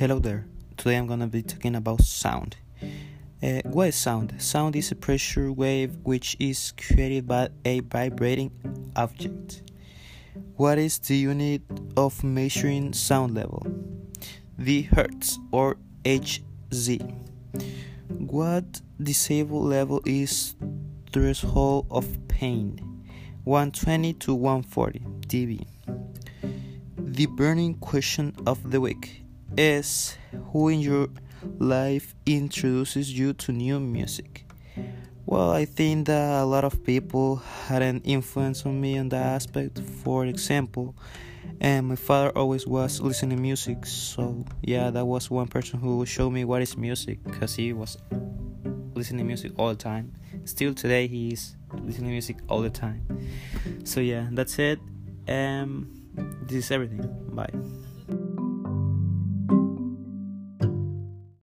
Hello there. Today I'm gonna be talking about sound. Uh, what is sound? Sound is a pressure wave which is created by a vibrating object. What is the unit of measuring sound level? The hertz or Hz. What decibel level is threshold of pain? 120 to 140 dB. The burning question of the week is who in your life introduces you to new music? Well, I think that a lot of people had an influence on me on that aspect. For example, and my father always was listening to music, so yeah, that was one person who showed me what is music because he was listening to music all the time. Still today, he's listening to music all the time. So yeah, that's it. Um, this is everything. Bye.